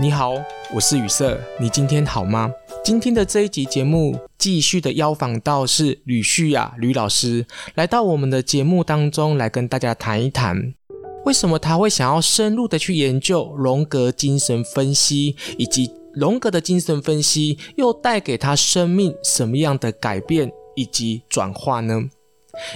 你好，我是雨色，你今天好吗？今天的这一集节目继续的邀访到是吕旭雅吕老师，来到我们的节目当中来跟大家谈一谈，为什么他会想要深入的去研究荣格精神分析，以及荣格的精神分析又带给他生命什么样的改变以及转化呢？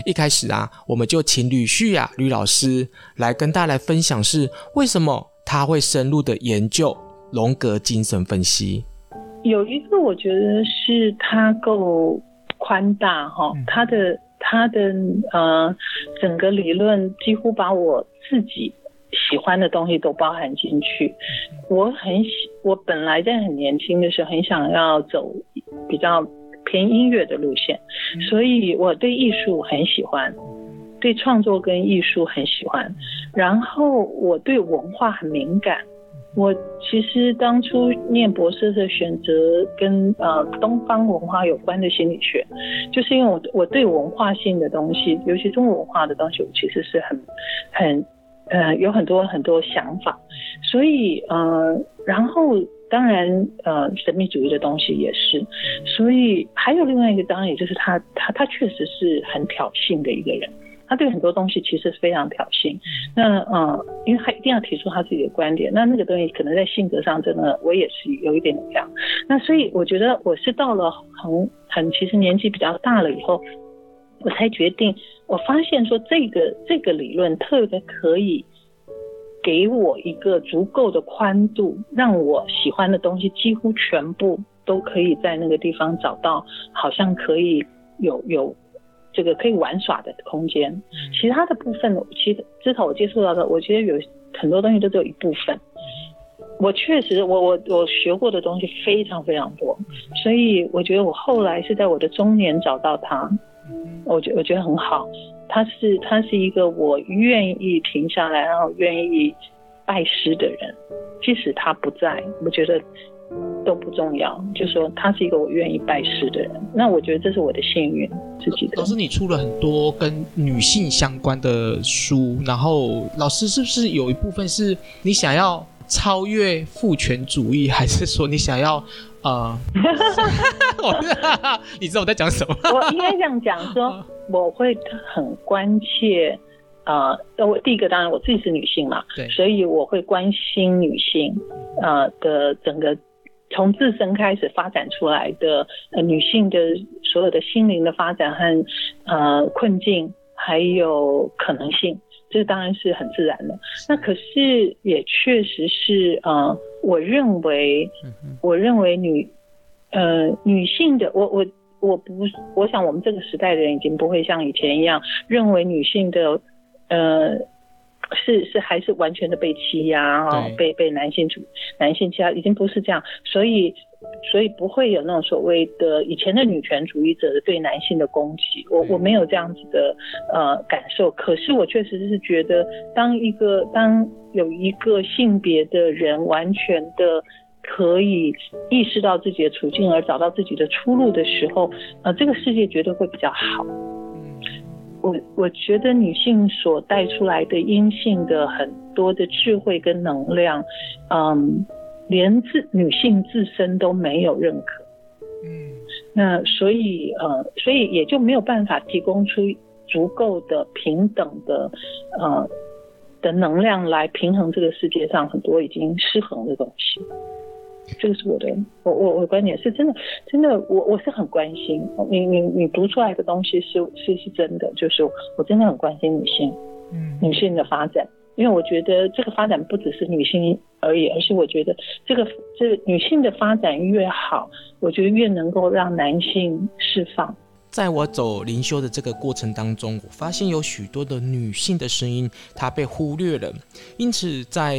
一开始啊，我们就请吕旭雅吕老师来跟大家来分享是为什么他会深入的研究。荣格精神分析。有一个，我觉得是它够宽大哈，它的它的呃整个理论几乎把我自己喜欢的东西都包含进去。我很喜，我本来在很年轻的时候很想要走比较偏音乐的路线，所以我对艺术很喜欢，对创作跟艺术很喜欢，然后我对文化很敏感。我其实当初念博士的选择跟呃东方文化有关的心理学，就是因为我我对文化性的东西，尤其中国文化的东西，我其实是很很呃有很多很多想法，所以呃然后当然呃神秘主义的东西也是，所以还有另外一个当然也就是他他他确实是很挑衅的一个人。他对很多东西其实是非常挑衅，那呃，因为他一定要提出他自己的观点，那那个东西可能在性格上真的我也是有一点这样，那所以我觉得我是到了很很其实年纪比较大了以后，我才决定，我发现说这个这个理论特别可以给我一个足够的宽度，让我喜欢的东西几乎全部都可以在那个地方找到，好像可以有有。这个可以玩耍的空间，其他的部分，其实至少我接触到的，我觉得有很多东西都只有一部分。我确实，我我我学过的东西非常非常多，所以我觉得我后来是在我的中年找到他，我觉我觉得很好。他是他是一个我愿意停下来，然后愿意拜师的人，即使他不在，我觉得。都不重要，就说他是一个我愿意拜师的人，那我觉得这是我的幸运，自己的。老师，你出了很多跟女性相关的书，然后老师是不是有一部分是你想要超越父权主义，还是说你想要呃？你知道我在讲什么？我应该这样讲，说我会很关切，呃，我第一个当然我自己是女性嘛，对，所以我会关心女性，呃的整个。从自身开始发展出来的呃女性的所有的心灵的发展和呃困境，还有可能性，这当然是很自然的。那可是也确实是呃，我认为，我认为女呃女性的我我我不我想我们这个时代的人已经不会像以前一样认为女性的呃。是是还是完全的被欺压啊，被被男性主男性欺压，已经不是这样，所以所以不会有那种所谓的以前的女权主义者的对男性的攻击，我我没有这样子的呃感受，可是我确实是觉得，当一个当有一个性别的人完全的可以意识到自己的处境而找到自己的出路的时候，呃，这个世界绝对会比较好。我我觉得女性所带出来的阴性的很多的智慧跟能量，嗯，连自女性自身都没有认可，嗯，那所以呃，所以也就没有办法提供出足够的平等的呃的能量来平衡这个世界上很多已经失衡的东西。这个是我的，我我我的观点是真的，真的，我我是很关心你你你读出来的东西是是是真的，就是我真的很关心女性，嗯，女性的发展，因为我觉得这个发展不只是女性而已，而是我觉得这个这个女性的发展越好，我觉得越能够让男性释放。在我走灵修的这个过程当中，我发现有许多的女性的声音，她被忽略了，因此在。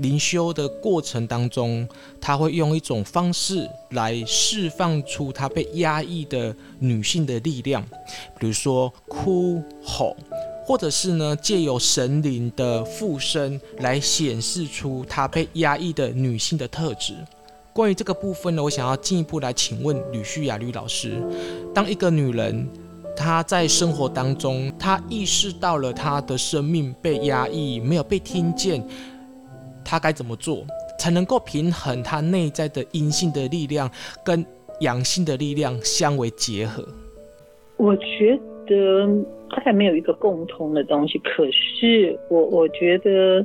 灵修的过程当中，他会用一种方式来释放出他被压抑的女性的力量，比如说哭吼，或者是呢借由神灵的附身来显示出他被压抑的女性的特质。关于这个部分呢，我想要进一步来请问吕旭雅吕老师：当一个女人她在生活当中，她意识到了她的生命被压抑，没有被听见。他该怎么做？才能够平衡他内在的阴性的力量跟阳性的力量相为结合？我觉得大概没有一个共通的东西，可是我我觉得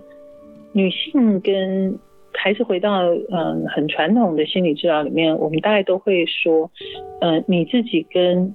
女性跟还是回到嗯很传统的心理治疗里面，我们大概都会说，嗯、你自己跟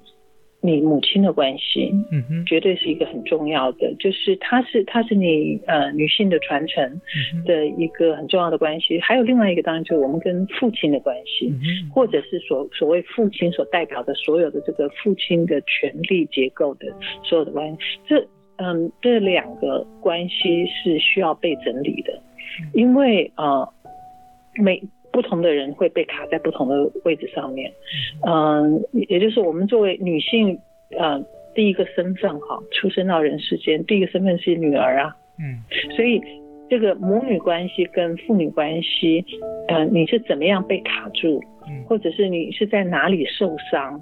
你母亲的关系，嗯哼，绝对是一个很重要的，就是它是它是你呃女性的传承的一个很重要的关系。还有另外一个，当然就是我们跟父亲的关系，或者是所所谓父亲所代表的所有的这个父亲的权力结构的所有的关系。这嗯这两个关系是需要被整理的，因为呃每。不同的人会被卡在不同的位置上面，嗯，也就是我们作为女性，呃，第一个身份哈，出生到人世间，第一个身份是女儿啊，嗯，所以这个母女关系跟父女关系，呃，你是怎么样被卡住，或者是你是在哪里受伤，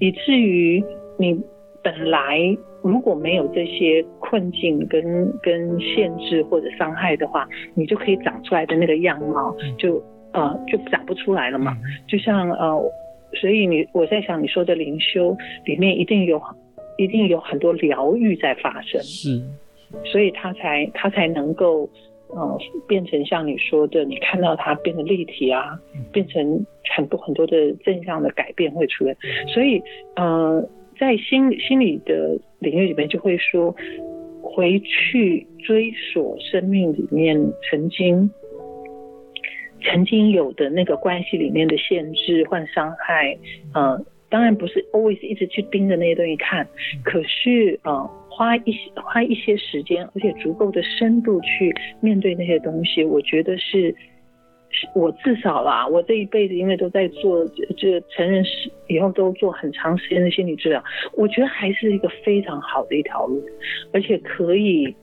以至于你本来如果没有这些困境跟跟限制或者伤害的话，你就可以长出来的那个样貌就。呃，就长不出来了嘛。就像呃，所以你我在想，你说的灵修里面一定有，一定有很多疗愈在发生。是，所以他才他才能够呃变成像你说的，你看到它变得立体啊，变成很多很多的正向的改变会出来。所以呃，在心心理的领域里面，就会说回去追索生命里面曾经。曾经有的那个关系里面的限制或伤害，呃，当然不是 always 一直去盯着那些东西看，可是呃，花一些花一些时间，而且足够的深度去面对那些东西，我觉得是，我至少啦，我这一辈子因为都在做这成人式以后都做很长时间的心理治疗，我觉得还是一个非常好的一条路，而且可以，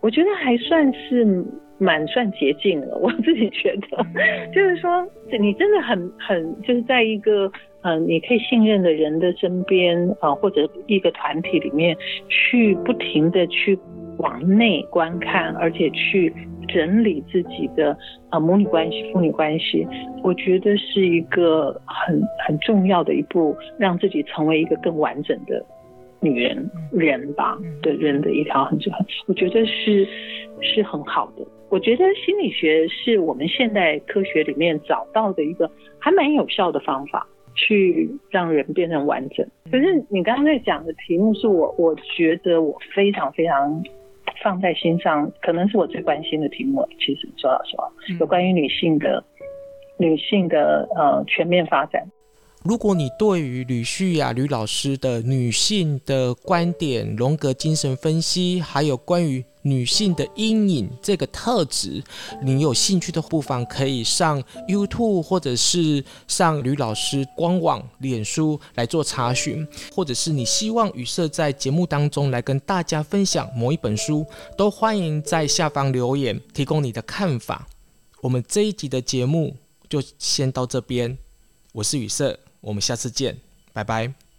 我觉得还算是。蛮算捷径了，我自己觉得，就是说，你真的很很，就是在一个嗯、呃，你可以信任的人的身边啊、呃，或者一个团体里面，去不停的去往内观看，而且去整理自己的啊、呃、母女关系、父女关系，我觉得是一个很很重要的一步，让自己成为一个更完整的女人人吧的人的一条很很，我觉得是是很好的。我觉得心理学是我们现代科学里面找到的一个还蛮有效的方法，去让人变成完整。可是你刚刚在讲的题目是我，我觉得我非常非常放在心上，可能是我最关心的题目。其实说老实话，有关于女性的女性的呃全面发展。如果你对于吕旭雅吕老师的女性的观点、荣格精神分析，还有关于女性的阴影这个特质，你有兴趣的不妨可以上 YouTube 或者是上吕老师官网、脸书来做查询，或者是你希望宇色在节目当中来跟大家分享某一本书，都欢迎在下方留言提供你的看法。我们这一集的节目就先到这边，我是雨色。我们下次见，拜拜。